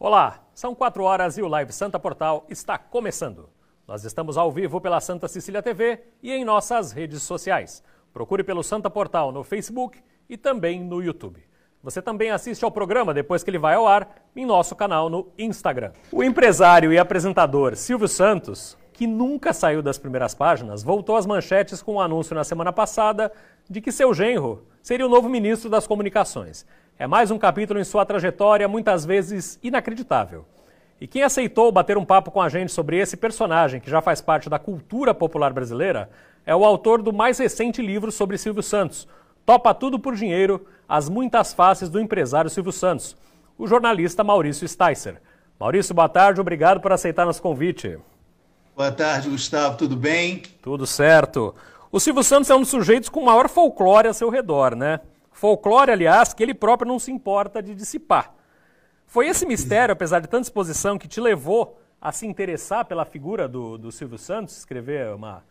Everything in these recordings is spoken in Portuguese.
Olá, são quatro horas e o Live Santa Portal está começando. Nós estamos ao vivo pela Santa Cecília TV e em nossas redes sociais. Procure pelo Santa Portal no Facebook e também no YouTube. Você também assiste ao programa depois que ele vai ao ar em nosso canal no Instagram. O empresário e apresentador Silvio Santos, que nunca saiu das primeiras páginas, voltou às manchetes com o um anúncio na semana passada de que seu genro seria o novo ministro das Comunicações. É mais um capítulo em sua trajetória, muitas vezes inacreditável. E quem aceitou bater um papo com a gente sobre esse personagem que já faz parte da cultura popular brasileira é o autor do mais recente livro sobre Silvio Santos, Topa Tudo por Dinheiro: As Muitas Faces do Empresário Silvio Santos, o jornalista Maurício Sticer. Maurício, boa tarde, obrigado por aceitar nosso convite. Boa tarde, Gustavo, tudo bem? Tudo certo. O Silvio Santos é um dos sujeitos com maior folclore a seu redor, né? Folclore, aliás, que ele próprio não se importa de dissipar. Foi esse mistério, apesar de tanta exposição, que te levou a se interessar pela figura do, do Silvio Santos, escrever uma.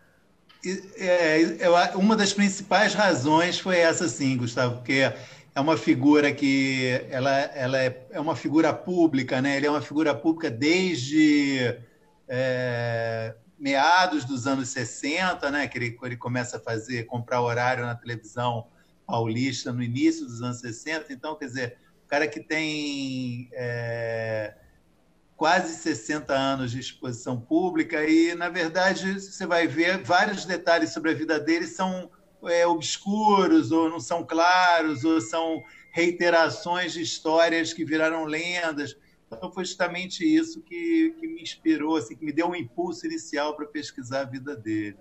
É, uma das principais razões foi essa, sim, Gustavo, porque é uma figura que ela, ela é, é uma figura pública, né? Ele é uma figura pública desde é, meados dos anos 60, né? Que ele, ele começa a fazer, comprar horário na televisão paulista no início dos anos 60. Então, quer dizer, o cara que tem é, quase 60 anos de exposição pública e, na verdade, você vai ver vários detalhes sobre a vida dele são é, obscuros ou não são claros ou são reiterações de histórias que viraram lendas. Então, foi justamente isso que, que me inspirou, assim, que me deu um impulso inicial para pesquisar a vida dele.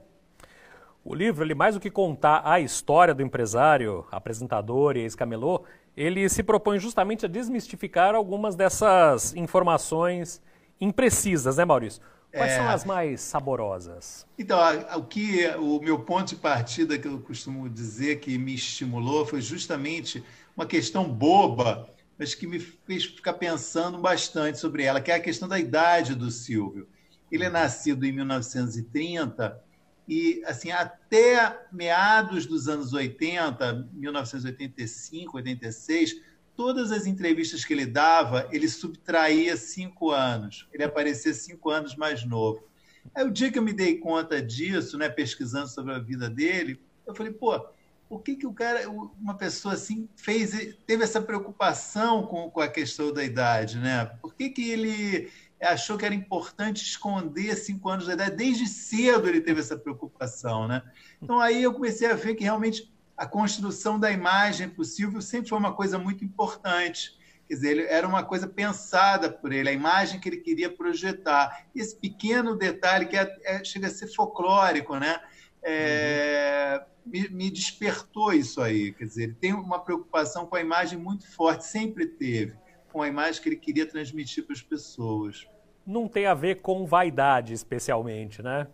O livro, ele mais do que contar a história do empresário, apresentador e ex-camelô, ele se propõe justamente a desmistificar algumas dessas informações imprecisas, né, Maurício? Quais é... são as mais saborosas? Então, o que o meu ponto de partida que eu costumo dizer que me estimulou foi justamente uma questão boba, mas que me fez ficar pensando bastante sobre ela, que é a questão da idade do Silvio. Ele é nascido em 1930 e assim até meados dos anos 80, 1985, 86, todas as entrevistas que ele dava, ele subtraía cinco anos, ele aparecia cinco anos mais novo. Aí o dia que eu me dei conta disso, né, pesquisando sobre a vida dele, eu falei, pô, por que, que o cara, uma pessoa assim, fez, teve essa preocupação com, com a questão da idade, né? Por que, que ele achou que era importante esconder cinco anos de idade. Desde cedo ele teve essa preocupação, né? Então aí eu comecei a ver que realmente a construção da imagem para o Silvio sempre foi uma coisa muito importante. Quer dizer, ele, era uma coisa pensada por ele, a imagem que ele queria projetar. Esse pequeno detalhe que é, é, chega a ser folclórico, né? É, uhum. me, me, despertou isso aí. Quer dizer, ele tem uma preocupação com a imagem muito forte, sempre teve com a imagem que ele queria transmitir para as pessoas. Não tem a ver com vaidade, especialmente, né?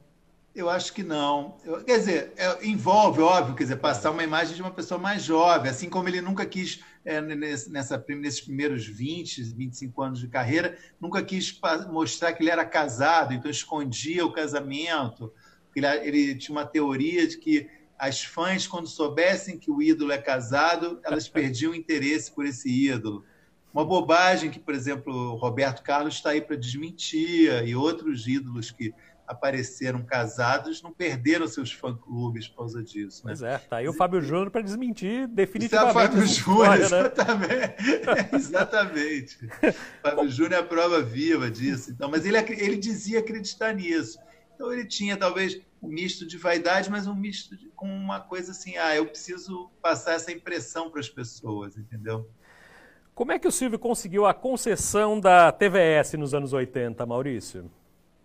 Eu acho que não. Eu, quer dizer, é, envolve, óbvio, quer dizer, passar uma imagem de uma pessoa mais jovem, assim como ele nunca quis, é, nessa, nesses primeiros 20, 25 anos de carreira, nunca quis mostrar que ele era casado, então escondia o casamento. Ele, ele tinha uma teoria de que as fãs, quando soubessem que o ídolo é casado, elas perdiam interesse por esse ídolo. Uma bobagem que, por exemplo, o Roberto Carlos está aí para desmentir, e outros ídolos que apareceram casados não perderam seus fã-clubes por causa disso. Né? Pois é, tá aí o Fábio Júnior para desmentir definitivamente. Isso é o Fábio Júnior, né? exatamente. exatamente. Fábio Júnior é a prova viva disso. Então, mas ele, ele dizia acreditar nisso. Então ele tinha talvez um misto de vaidade, mas um misto de, com uma coisa assim, ah, eu preciso passar essa impressão para as pessoas, entendeu? Como é que o Silvio conseguiu a concessão da TVS nos anos 80, Maurício?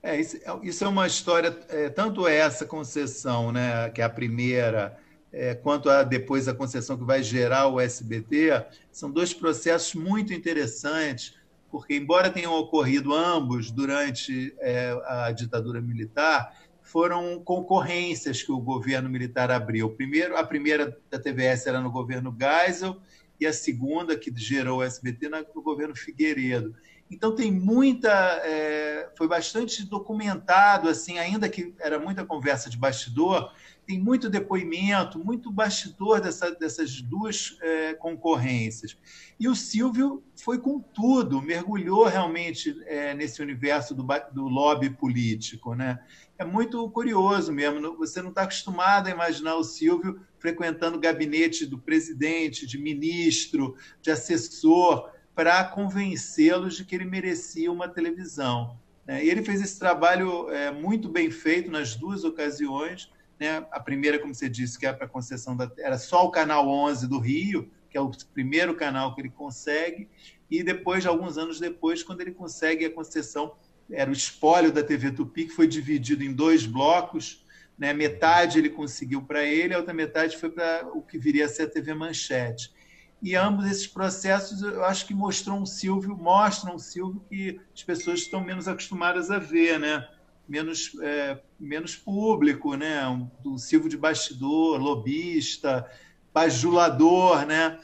É, isso, é, isso é uma história, é, tanto essa concessão, né, que é a primeira, é, quanto a, depois a concessão que vai gerar o SBT, são dois processos muito interessantes, porque, embora tenham ocorrido ambos durante é, a ditadura militar, foram concorrências que o governo militar abriu. Primeiro, a primeira da TVS era no governo Geisel, e a segunda, que gerou o SBT, no governo Figueiredo. Então, tem muita. É, foi bastante documentado, assim, ainda que era muita conversa de bastidor, tem muito depoimento, muito bastidor dessa, dessas duas é, concorrências. E o Silvio foi com tudo, mergulhou realmente é, nesse universo do, do lobby político. Né? É muito curioso mesmo, você não está acostumado a imaginar o Silvio frequentando o gabinete do presidente, de ministro, de assessor, para convencê-los de que ele merecia uma televisão. Né? E ele fez esse trabalho é, muito bem feito nas duas ocasiões, né? A primeira, como você disse, que era é para concessão da era só o canal 11 do Rio, que é o primeiro canal que ele consegue, e depois, alguns anos depois, quando ele consegue a concessão, era o espólio da TV Tupi, que foi dividido em dois blocos, né? metade ele conseguiu para ele, a outra metade foi para o que viria a ser a TV Manchete. E ambos esses processos, eu acho que mostrou um Silvio, mostram um Silvio que as pessoas estão menos acostumadas a ver, né? menos, é, menos público, né? Um, um Silvio de bastidor, lobista, bajulador, né?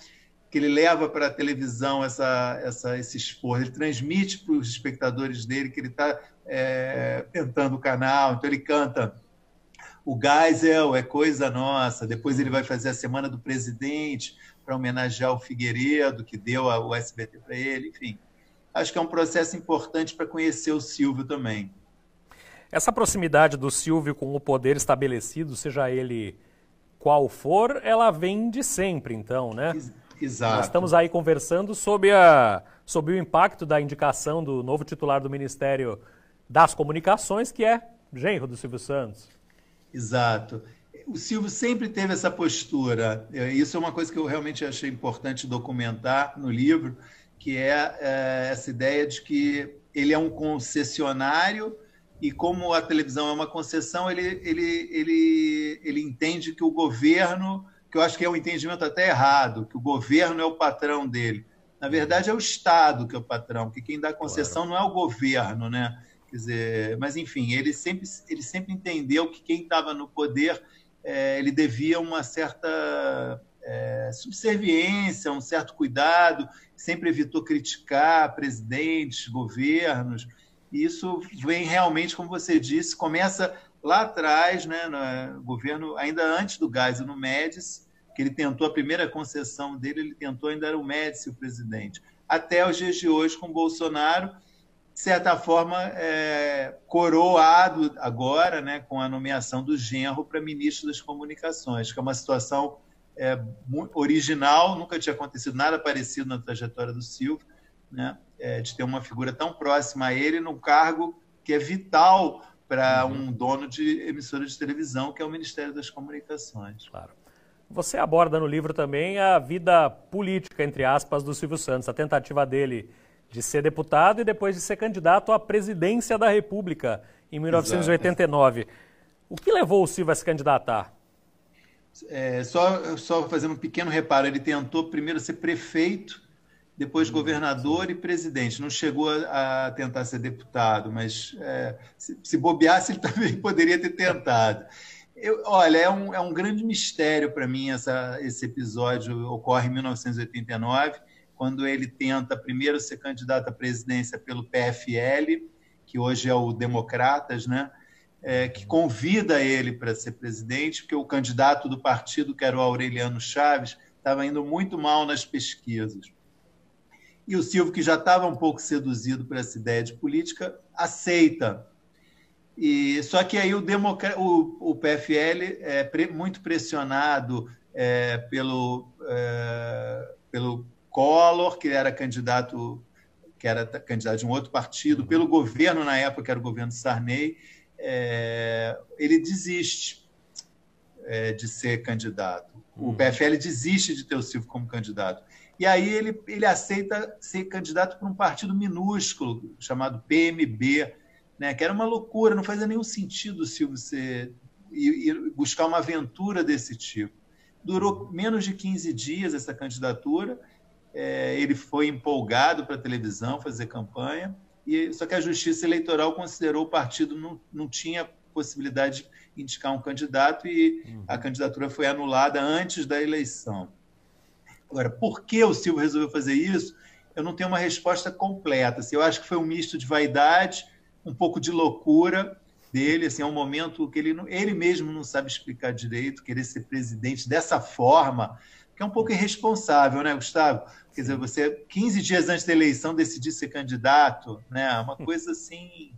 que ele leva para a televisão essa, essa, esse esforço, ele transmite para os espectadores dele que ele está é, tentando o canal, então ele canta o Geisel é coisa nossa, depois ele vai fazer a Semana do Presidente para homenagear o Figueiredo, que deu o SBT para ele, enfim. Acho que é um processo importante para conhecer o Silvio também. Essa proximidade do Silvio com o poder estabelecido, seja ele qual for, ela vem de sempre, então, né? Exato. Nós estamos aí conversando sobre, a, sobre o impacto da indicação do novo titular do Ministério das Comunicações, que é genro do Silvio Santos. Exato. O Silvio sempre teve essa postura. Isso é uma coisa que eu realmente achei importante documentar no livro, que é, é essa ideia de que ele é um concessionário e como a televisão é uma concessão, ele, ele, ele, ele entende que o governo, que eu acho que é um entendimento até errado, que o governo é o patrão dele. Na verdade, é o Estado que é o patrão, que quem dá concessão claro. não é o governo, né? Quer dizer, mas enfim, ele sempre, ele sempre entendeu que quem estava no poder é, ele devia uma certa é, subserviência, um certo cuidado, sempre evitou criticar presidentes, governos. E isso vem realmente, como você disse, começa lá atrás, né, no governo, ainda antes do gás, no Médici, que ele tentou a primeira concessão dele, ele tentou, ainda era o Médici o presidente. Até os dias de hoje, com Bolsonaro, de certa forma, é, coroado agora né, com a nomeação do genro para ministro das comunicações, que é uma situação é, original, nunca tinha acontecido nada parecido na trajetória do Silvio né, é, de ter uma figura tão próxima a ele num cargo que é vital para uhum. um dono de emissora de televisão, que é o Ministério das Comunicações. Claro. Você aborda no livro também a vida política, entre aspas, do Silvio Santos, a tentativa dele de ser deputado e depois de ser candidato à presidência da República em 1989. Exato. O que levou o Silvio a se candidatar? É, só, só fazendo um pequeno reparo, ele tentou primeiro ser prefeito depois hum, governador e presidente. Não chegou a, a tentar ser deputado, mas é, se, se, bobeasse, ele também poderia ter tentado. Eu, olha, é um, é um grande mistério para mim essa, esse episódio. Ocorre em 1989, quando ele tenta primeiro ser candidato à presidência pelo PFL, que hoje é o Democratas, né? É, que convida ele para ser presidente, porque o candidato do partido, que era o Aureliano Chaves, estava indo muito mal nas pesquisas. E o Silvio, que já estava um pouco seduzido por essa ideia de política, aceita. E só que aí o, democr... o, o PFL é pre... muito pressionado é, pelo é, pelo Collor, que era candidato que era candidato de um outro partido, uhum. pelo governo na época que era o governo Sarney, é, ele desiste é, de ser candidato. O uhum. PFL desiste de ter o Silvio como candidato. E aí ele, ele aceita ser candidato para um partido minúsculo chamado PMB, né? que era uma loucura, não fazia nenhum sentido o Silvio ser, ir, buscar uma aventura desse tipo. Durou menos de 15 dias essa candidatura, é, ele foi empolgado para a televisão fazer campanha, e, só que a Justiça Eleitoral considerou o partido não, não tinha possibilidade de indicar um candidato e uhum. a candidatura foi anulada antes da eleição. Agora, por que o Silvio resolveu fazer isso? Eu não tenho uma resposta completa. Assim, eu acho que foi um misto de vaidade, um pouco de loucura dele, assim, é um momento que ele, ele mesmo não sabe explicar direito, querer ser presidente dessa forma, que é um pouco irresponsável, né, Gustavo? Quer dizer, você, 15 dias antes da eleição, decidir ser candidato, né? É uma coisa assim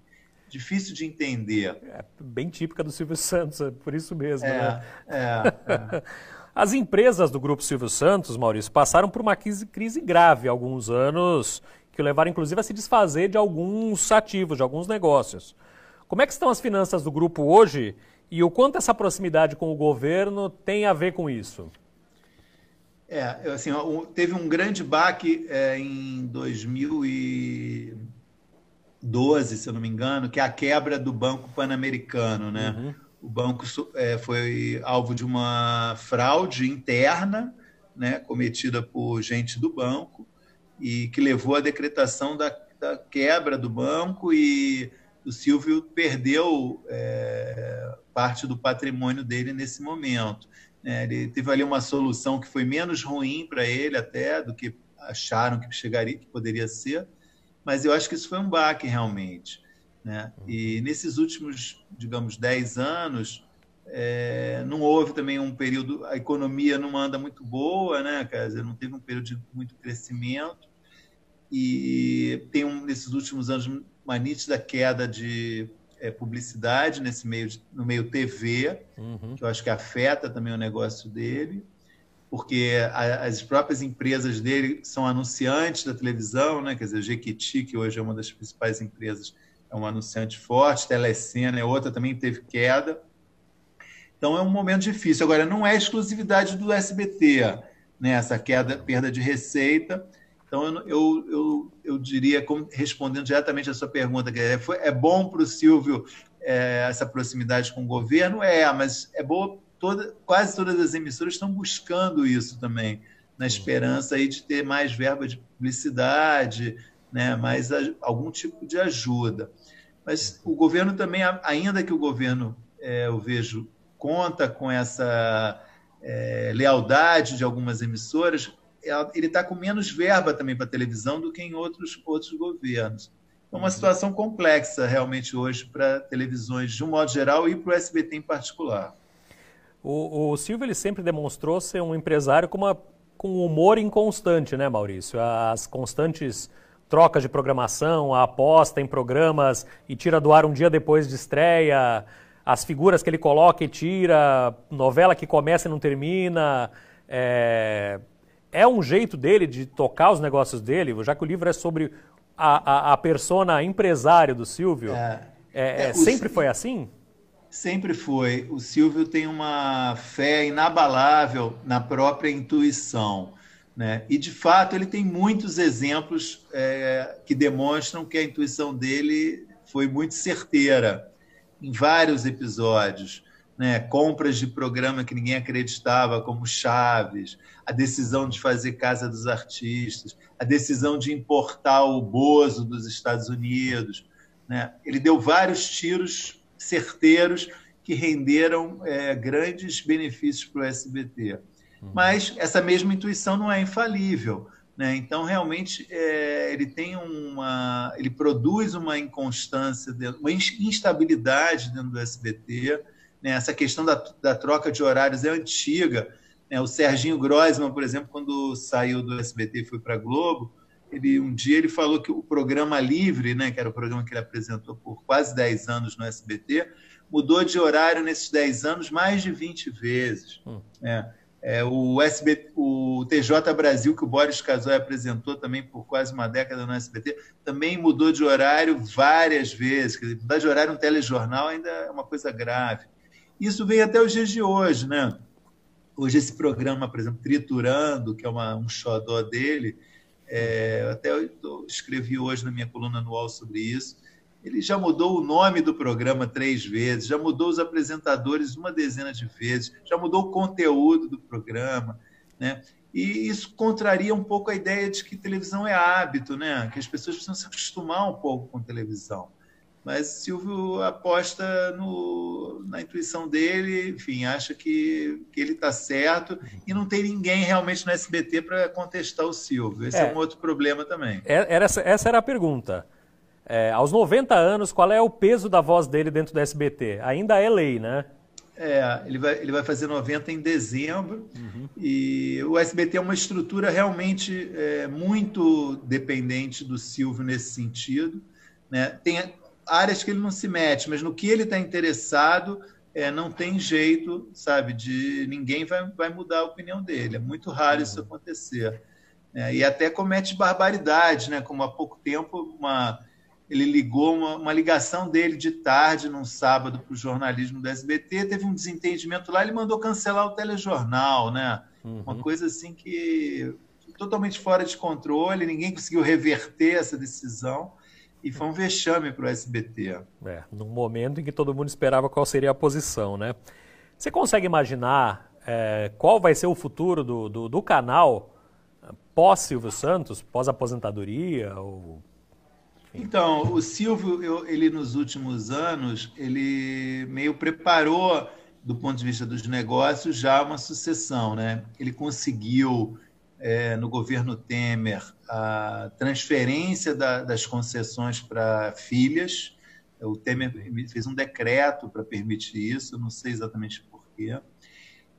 difícil de entender. É bem típica do Silvio Santos, é por isso mesmo. É, né? é, é. As empresas do Grupo Silvio Santos, Maurício, passaram por uma crise, grave há alguns anos, que levaram inclusive a se desfazer de alguns ativos, de alguns negócios. Como é que estão as finanças do grupo hoje e o quanto essa proximidade com o governo tem a ver com isso? É, assim, teve um grande baque é, em 2012, se eu não me engano, que é a quebra do Banco Pan-Americano, né? Uhum. O banco é, foi alvo de uma fraude interna, né, cometida por gente do banco e que levou à decretação da, da quebra do banco e o Silvio perdeu é, parte do patrimônio dele nesse momento. É, ele teve ali uma solução que foi menos ruim para ele até do que acharam que chegaria, que poderia ser, mas eu acho que isso foi um baque realmente. Né? E nesses últimos, digamos, 10 anos, é, não houve também um período, a economia não anda muito boa, né? Quer dizer, não teve um período de muito crescimento, e tem um, nesses últimos anos uma nítida queda de é, publicidade nesse meio de, no meio TV, uhum. que eu acho que afeta também o negócio dele, porque a, as próprias empresas dele são anunciantes da televisão, né? Quer dizer, Jequiti, que hoje é uma das principais empresas, é um anunciante forte, Telecena é outra, também teve queda. Então é um momento difícil. Agora, não é exclusividade do SBT, né? essa queda, perda de receita. Então, eu, eu, eu, diria, respondendo diretamente a sua pergunta, que é, foi, é bom para o Silvio é, essa proximidade com o governo? É, mas é boa, toda, quase todas as emissoras estão buscando isso também, na esperança aí de ter mais verba de publicidade, né, mais a, algum tipo de ajuda. Mas o governo também, ainda que o governo, é, eu vejo, conta com essa é, lealdade de algumas emissoras, ele está com menos verba também para televisão do que em outros, outros governos. É uma uhum. situação complexa realmente hoje para televisões de um modo geral e para o SBT em particular. O, o Silvio ele sempre demonstrou ser um empresário com, uma, com humor inconstante, né, Maurício? As constantes trocas de programação, a aposta em programas e tira do ar um dia depois de estreia, as figuras que ele coloca e tira, novela que começa e não termina, é, é um jeito dele de tocar os negócios dele, já que o livro é sobre a, a, a persona empresário do Silvio. É, é, é sempre foi assim? Sempre foi. O Silvio tem uma fé inabalável na própria intuição. Né? E, de fato, ele tem muitos exemplos é, que demonstram que a intuição dele foi muito certeira em vários episódios né, compras de programa que ninguém acreditava, como Chaves, a decisão de fazer Casa dos Artistas, a decisão de importar o Bozo dos Estados Unidos. Né? Ele deu vários tiros certeiros que renderam é, grandes benefícios para o SBT. Uhum. Mas essa mesma intuição não é infalível. Né? Então, realmente, é, ele tem uma. ele produz uma inconstância, uma instabilidade dentro do SBT né? Essa questão da, da troca de horários é antiga. Né? O Serginho Grossman, por exemplo, quando saiu do SBT e foi para a Globo, ele, um dia ele falou que o programa Livre, né, que era o programa que ele apresentou por quase 10 anos no SBT, mudou de horário nesses 10 anos mais de 20 vezes. Hum. É, é, o, SBT, o TJ Brasil, que o Boris Casoy apresentou também por quase uma década no SBT, também mudou de horário várias vezes. Quer dizer, mudar de horário um telejornal ainda é uma coisa grave. Isso vem até os dias de hoje, né? Hoje esse programa, por exemplo, Triturando, que é uma, um xodó dele, é, até eu escrevi hoje na minha coluna anual sobre isso, ele já mudou o nome do programa três vezes, já mudou os apresentadores uma dezena de vezes, já mudou o conteúdo do programa, né? E isso contraria um pouco a ideia de que televisão é hábito, né? Que as pessoas precisam se acostumar um pouco com televisão mas Silvio aposta no, na intuição dele, enfim, acha que, que ele está certo e não tem ninguém realmente no SBT para contestar o Silvio. Esse é. é. um outro problema também. É, era essa, essa era a pergunta. É, aos 90 anos, qual é o peso da voz dele dentro do SBT? Ainda é lei, né? É, ele vai, ele vai fazer 90 em dezembro. Uhum. E o SBT é uma estrutura realmente é, muito dependente do Silvio nesse sentido. Né? Tem áreas que ele não se mete, mas no que ele está interessado, é, não tem jeito, sabe, de ninguém vai, vai mudar a opinião dele. É muito raro uhum. isso acontecer. É, e até comete barbaridades, né? Como há pouco tempo uma ele ligou uma, uma, ligação dele de tarde, num sábado, para o jornalismo do SBT, teve um desentendimento lá, ele mandou cancelar o telejornal, né? Uhum. Uma coisa assim que totalmente fora de controle, ninguém conseguiu reverter essa decisão e foi um vexame para o SBT. É, num momento em que todo mundo esperava qual seria a posição, né? Você consegue imaginar é, qual vai ser o futuro do, do, do canal pós Silvio Santos, pós aposentadoria ou então, o Silvio, eu, ele nos últimos anos, ele meio preparou, do ponto de vista dos negócios, já uma sucessão. Né? Ele conseguiu, é, no governo Temer, a transferência da, das concessões para filhas. O Temer fez um decreto para permitir isso, não sei exatamente porquê.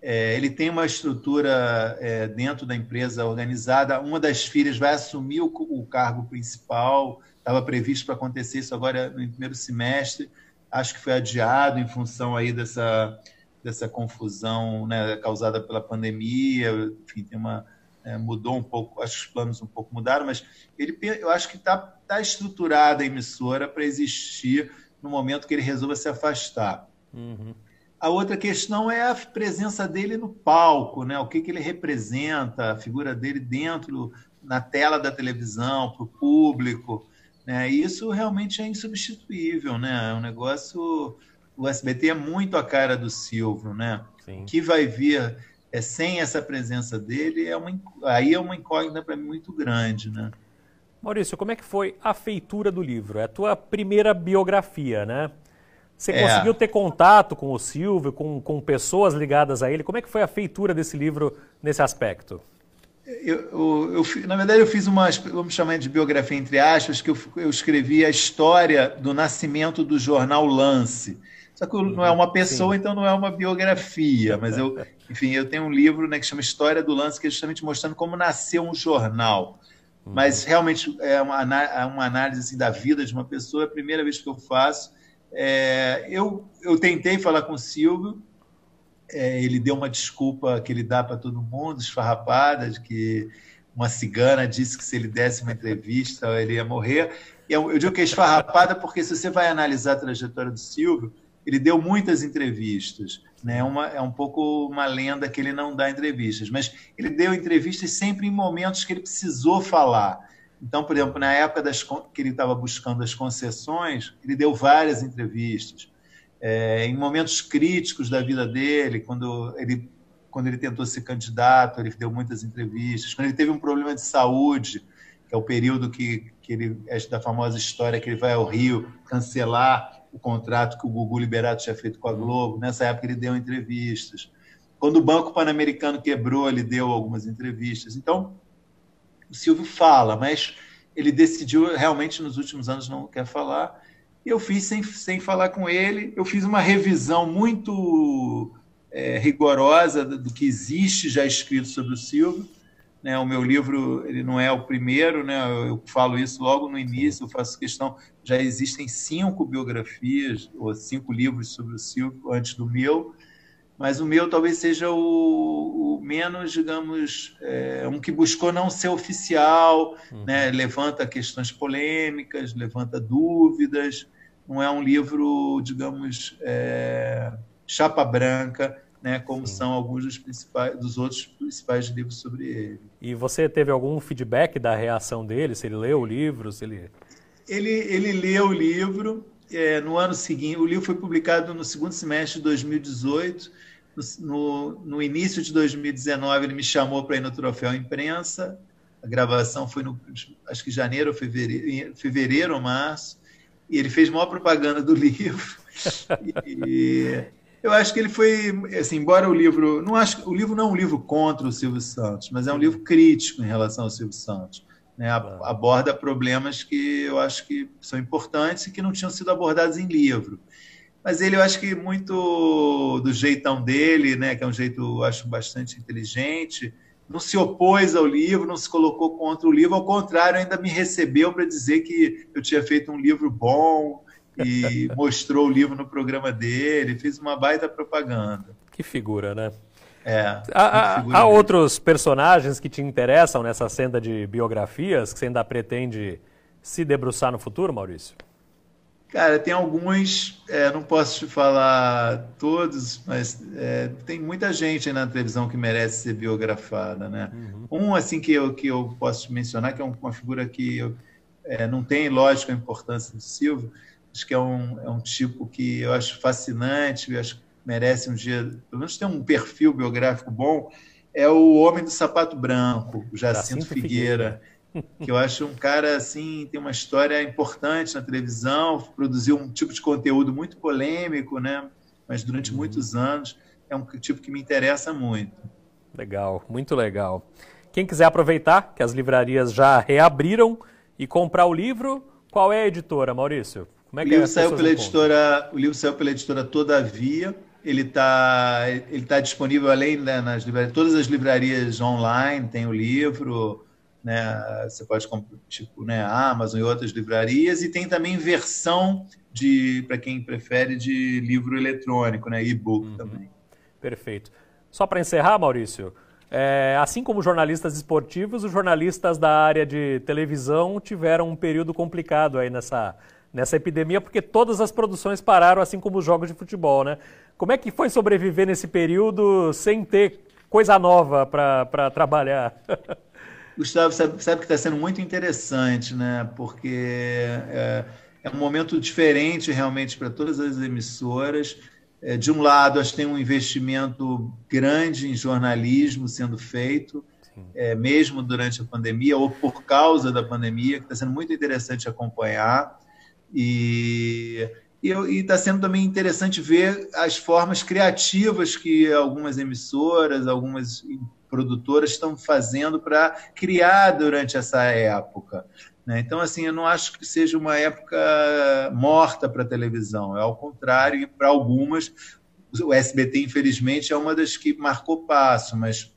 É, ele tem uma estrutura é, dentro da empresa organizada. Uma das filhas vai assumir o, o cargo principal, Estava previsto para acontecer isso agora no primeiro semestre. Acho que foi adiado em função aí dessa, dessa confusão né, causada pela pandemia. Enfim, tem uma, é, mudou um pouco, acho que os planos um pouco mudaram, mas ele, eu acho que está tá estruturada a emissora para existir no momento que ele resolva se afastar. Uhum. A outra questão é a presença dele no palco, né? o que, que ele representa, a figura dele dentro, na tela da televisão, para o público. Né? E isso realmente é insubstituível, né? É um negócio. O SBT é muito a cara do Silvio, né? Sim. que vai vir é, sem essa presença dele é uma, aí é uma incógnita para mim muito grande, né? Maurício, como é que foi a feitura do livro? É a tua primeira biografia, né? Você é. conseguiu ter contato com o Silvio, com, com pessoas ligadas a ele? Como é que foi a feitura desse livro nesse aspecto? Eu, eu, eu, na verdade, eu fiz uma, vamos chamar de biografia entre aspas, que eu, eu escrevi a história do nascimento do jornal Lance. Só que não é uma pessoa, Sim. então não é uma biografia, mas eu, enfim, eu tenho um livro né, que chama História do Lance, que é justamente mostrando como nasceu um jornal. Uhum. Mas realmente é uma, uma análise assim, da vida de uma pessoa, é a primeira vez que eu faço. É, eu, eu tentei falar com o Silvio, é, ele deu uma desculpa que ele dá para todo mundo, esfarrapada, de que uma cigana disse que se ele desse uma entrevista ele ia morrer. Eu, eu digo que é esfarrapada porque se você vai analisar a trajetória do Silvio, ele deu muitas entrevistas. Né? Uma, é um pouco uma lenda que ele não dá entrevistas, mas ele deu entrevistas sempre em momentos que ele precisou falar. Então, por exemplo, na época das, que ele estava buscando as concessões, ele deu várias entrevistas é, em momentos críticos da vida dele, quando ele, quando ele tentou ser candidato, ele deu muitas entrevistas. Quando ele teve um problema de saúde, que é o período que, que ele, da famosa história que ele vai ao Rio cancelar o contrato que o Gugu Liberato tinha feito com a Globo. Nessa época ele deu entrevistas. Quando o Banco Pan-Americano quebrou, ele deu algumas entrevistas. Então, o Silvio fala, mas ele decidiu realmente nos últimos anos não quer falar eu fiz sem, sem falar com ele, eu fiz uma revisão muito é, rigorosa do que existe já escrito sobre o Silvio. Né? O meu livro ele não é o primeiro, né? eu falo isso logo no início, faço questão, já existem cinco biografias, ou cinco livros sobre o Silvio antes do meu, mas o meu talvez seja o, o menos, digamos, é, um que buscou não ser oficial, uhum. né? levanta questões polêmicas, levanta dúvidas, não é um livro, digamos, é, chapa branca, né, como Sim. são alguns dos, principais, dos outros principais livros sobre ele. E você teve algum feedback da reação dele? Se ele leu o livro? Se ele... Ele, ele leu o livro. É, no ano seguinte, o livro foi publicado no segundo semestre de 2018. No, no início de 2019, ele me chamou para ir no Troféu Imprensa. A gravação foi no, acho que janeiro, fevereiro, fevereiro ou março e ele fez maior propaganda do livro. e eu acho que ele foi, assim, embora o livro, não acho, o livro não é um livro contra o Silvio Santos, mas é um livro crítico em relação ao Silvio Santos. Né? Aborda problemas que eu acho que são importantes e que não tinham sido abordados em livro. Mas ele, eu acho que muito do jeitão dele, né, que é um jeito, eu acho, bastante inteligente, não se opôs ao livro, não se colocou contra o livro, ao contrário, ainda me recebeu para dizer que eu tinha feito um livro bom e mostrou o livro no programa dele, fez uma baita propaganda. Que figura, né? É, há, há outros personagens que te interessam nessa senda de biografias que você ainda pretende se debruçar no futuro, Maurício? Cara, tem alguns, é, não posso te falar todos, mas é, tem muita gente na televisão que merece ser biografada, né? Uhum. Um, assim, que eu, que eu posso mencionar, que é uma figura que eu, é, não tem, lógico, a importância do Silvio, acho que é um, é um tipo que eu acho fascinante, eu acho merece um dia, pelo menos ter um perfil biográfico bom, é o Homem do Sapato Branco, o Jacinto, Jacinto Figueira, Figueira, que eu acho um cara assim, tem uma história importante na televisão, produziu um tipo de conteúdo muito polêmico, né? Mas durante uhum. muitos anos é um tipo que me interessa muito. Legal, muito legal. Quem quiser aproveitar que as livrarias já reabriram e comprar o livro, qual é a editora, Maurício? Como é que o livro é saiu pela editora, o livro saiu pela editora Todavia ele está ele tá disponível além né, nas livrarias, todas as livrarias online tem o livro, né? Você pode comprar tipo, né, Amazon e outras livrarias e tem também versão de para quem prefere de livro eletrônico, né, e-book uhum. também. Perfeito. Só para encerrar, Maurício, é, assim como jornalistas esportivos, os jornalistas da área de televisão tiveram um período complicado aí nessa nessa epidemia, porque todas as produções pararam, assim como os jogos de futebol, né? Como é que foi sobreviver nesse período sem ter coisa nova para trabalhar? Gustavo, sabe, sabe que está sendo muito interessante, né? Porque é, é um momento diferente realmente para todas as emissoras. É, de um lado, acho que tem um investimento grande em jornalismo sendo feito, é, mesmo durante a pandemia ou por causa da pandemia, que está sendo muito interessante acompanhar. E está sendo também interessante ver as formas criativas que algumas emissoras, algumas produtoras estão fazendo para criar durante essa época. Né? Então, assim, eu não acho que seja uma época morta para a televisão, é ao contrário, para algumas. O SBT, infelizmente, é uma das que marcou passo, mas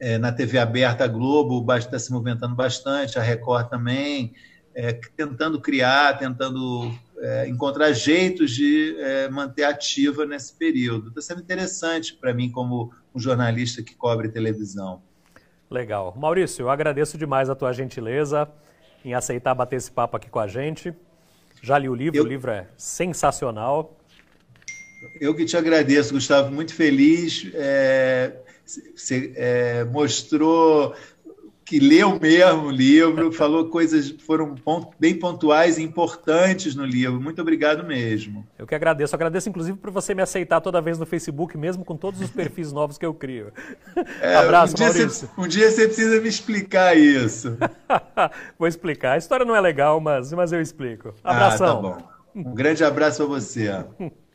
é, na TV aberta, a Globo está se movimentando bastante, a Record também é, tentando criar, tentando é, encontrar jeitos de é, manter ativa nesse período. Está sendo interessante para mim, como um jornalista que cobre televisão. Legal. Maurício, eu agradeço demais a tua gentileza em aceitar bater esse papo aqui com a gente. Já li o livro, eu... o livro é sensacional. Eu que te agradeço, Gustavo, muito feliz. É, você é, mostrou que leu mesmo o livro, falou coisas que foram bem pontuais e importantes no livro. Muito obrigado mesmo. Eu que agradeço. Agradeço, inclusive, por você me aceitar toda vez no Facebook, mesmo com todos os perfis novos que eu crio. É, Abraço, um Maurício. Você, um dia você precisa me explicar isso. Vou explicar. A história não é legal, mas, mas eu explico. Abração. Ah, tá bom. Um grande abraço a você.